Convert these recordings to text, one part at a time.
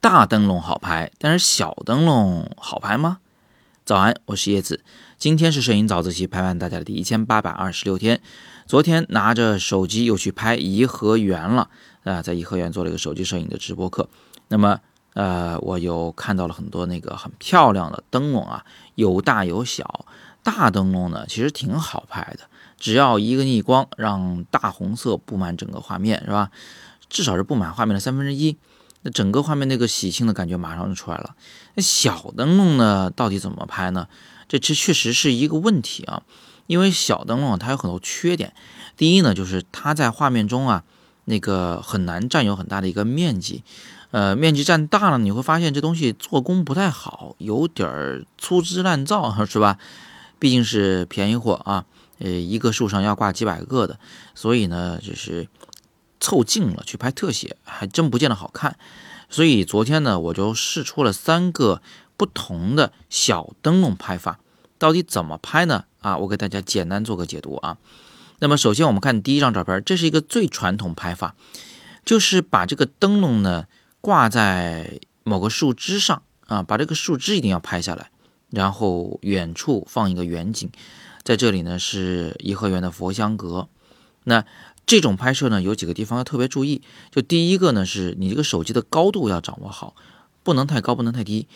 大灯笼好拍，但是小灯笼好拍吗？早安，我是叶子。今天是摄影早自习陪伴大家的第一千八百二十六天。昨天拿着手机又去拍颐和园了啊，在颐和园做了一个手机摄影的直播课。那么，呃，我又看到了很多那个很漂亮的灯笼啊，有大有小。大灯笼呢，其实挺好拍的，只要一个逆光，让大红色布满整个画面，是吧？至少是布满画面的三分之一。那整个画面那个喜庆的感觉马上就出来了。那小灯笼呢，到底怎么拍呢？这这确实是一个问题啊，因为小灯笼它有很多缺点。第一呢，就是它在画面中啊，那个很难占有很大的一个面积。呃，面积占大了，你会发现这东西做工不太好，有点儿粗制滥造，是吧？毕竟是便宜货啊，呃，一个树上要挂几百个的，所以呢，就是。凑近了去拍特写，还真不见得好看。所以昨天呢，我就试出了三个不同的小灯笼拍法，到底怎么拍呢？啊，我给大家简单做个解读啊。那么首先我们看第一张照片，这是一个最传统拍法，就是把这个灯笼呢挂在某个树枝上啊，把这个树枝一定要拍下来，然后远处放一个远景，在这里呢是颐和园的佛香阁，那。这种拍摄呢，有几个地方要特别注意。就第一个呢，是你这个手机的高度要掌握好，不能太高，不能太低。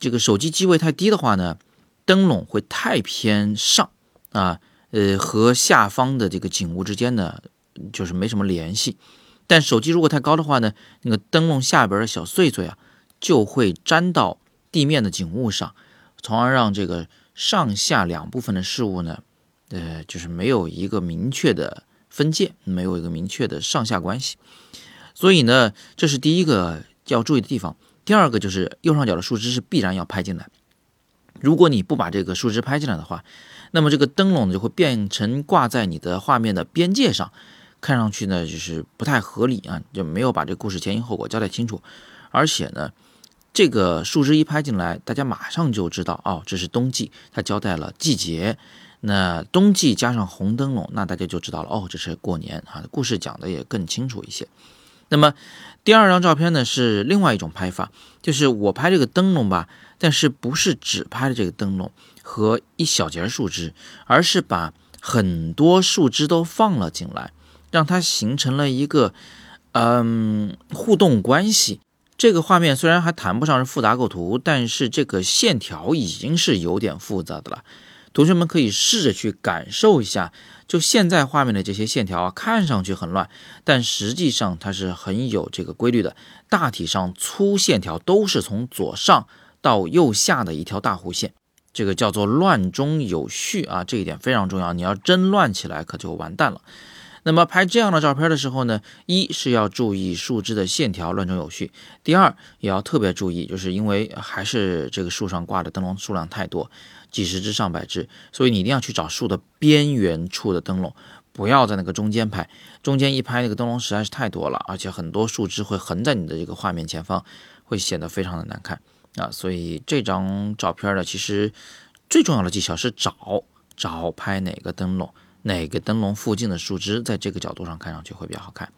这个手机机位太低的话呢，灯笼会太偏上啊，呃，和下方的这个景物之间呢，就是没什么联系。但手机如果太高的话呢，那个灯笼下边的小碎碎啊，就会粘到地面的景物上，从而让这个上下两部分的事物呢，呃，就是没有一个明确的。分界没有一个明确的上下关系，所以呢，这是第一个要注意的地方。第二个就是右上角的树枝是必然要拍进来。如果你不把这个树枝拍进来的话，那么这个灯笼就会变成挂在你的画面的边界上，看上去呢就是不太合理啊，就没有把这个故事前因后果交代清楚。而且呢，这个树枝一拍进来，大家马上就知道哦，这是冬季，它交代了季节。那冬季加上红灯笼，那大家就知道了哦，这是过年啊，故事讲的也更清楚一些。那么第二张照片呢是另外一种拍法，就是我拍这个灯笼吧，但是不是只拍了这个灯笼和一小节树枝，而是把很多树枝都放了进来，让它形成了一个嗯互动关系。这个画面虽然还谈不上是复杂构图，但是这个线条已经是有点复杂的了。同学们可以试着去感受一下，就现在画面的这些线条啊，看上去很乱，但实际上它是很有这个规律的。大体上粗线条都是从左上到右下的一条大弧线，这个叫做乱中有序啊，这一点非常重要。你要真乱起来，可就完蛋了。那么拍这样的照片的时候呢，一是要注意树枝的线条乱中有序，第二也要特别注意，就是因为还是这个树上挂的灯笼数量太多。几十只上百只，所以你一定要去找树的边缘处的灯笼，不要在那个中间拍。中间一拍，那个灯笼实在是太多了，而且很多树枝会横在你的这个画面前方，会显得非常的难看啊。所以这张照片呢，其实最重要的技巧是找找拍哪个灯笼，哪个灯笼附近的树枝，在这个角度上看上去会比较好看。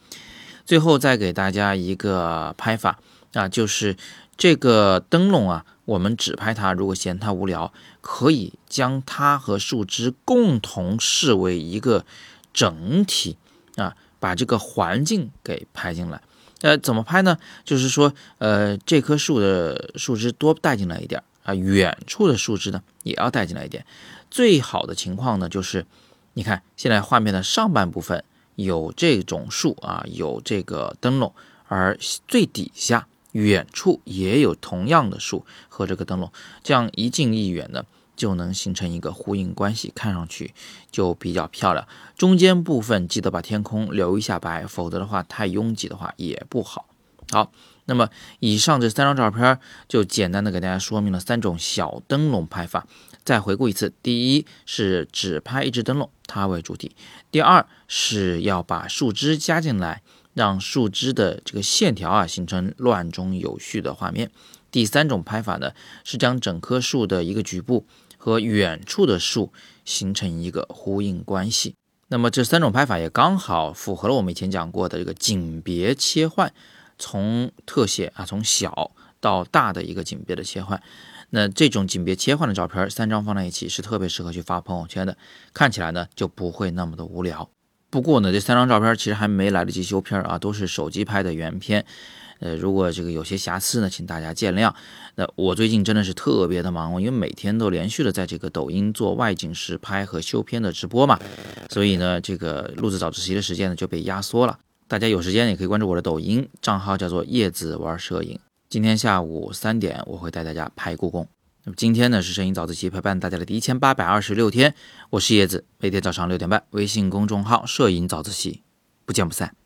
最后再给大家一个拍法啊，就是这个灯笼啊。我们只拍它，如果嫌它无聊，可以将它和树枝共同视为一个整体啊，把这个环境给拍进来。呃，怎么拍呢？就是说，呃，这棵树的树枝多带进来一点啊，远处的树枝呢也要带进来一点。最好的情况呢，就是你看现在画面的上半部分有这种树啊，有这个灯笼，而最底下。远处也有同样的树和这个灯笼，这样一近一远的就能形成一个呼应关系，看上去就比较漂亮。中间部分记得把天空留一下白，否则的话太拥挤的话也不好。好，那么以上这三张照片就简单的给大家说明了三种小灯笼拍法。再回顾一次：第一是只拍一只灯笼，它为主体；第二是要把树枝加进来。让树枝的这个线条啊形成乱中有序的画面。第三种拍法呢，是将整棵树的一个局部和远处的树形成一个呼应关系。那么这三种拍法也刚好符合了我们以前讲过的这个景别切换，从特写啊，从小到大的一个景别的切换。那这种景别切换的照片，三张放在一起是特别适合去发朋友圈的，看起来呢就不会那么的无聊。不过呢，这三张照片其实还没来得及修片啊，都是手机拍的原片。呃，如果这个有些瑕疵呢，请大家见谅。那我最近真的是特别的忙，因为每天都连续的在这个抖音做外景实拍和修片的直播嘛，所以呢，这个录制早自习的时间呢就被压缩了。大家有时间也可以关注我的抖音账号，叫做叶子玩摄影。今天下午三点我会带大家拍故宫。那么今天呢是摄影早自习陪伴大家的第一千八百二十六天，我是叶子，每天早上六点半，微信公众号摄影早自习，不见不散。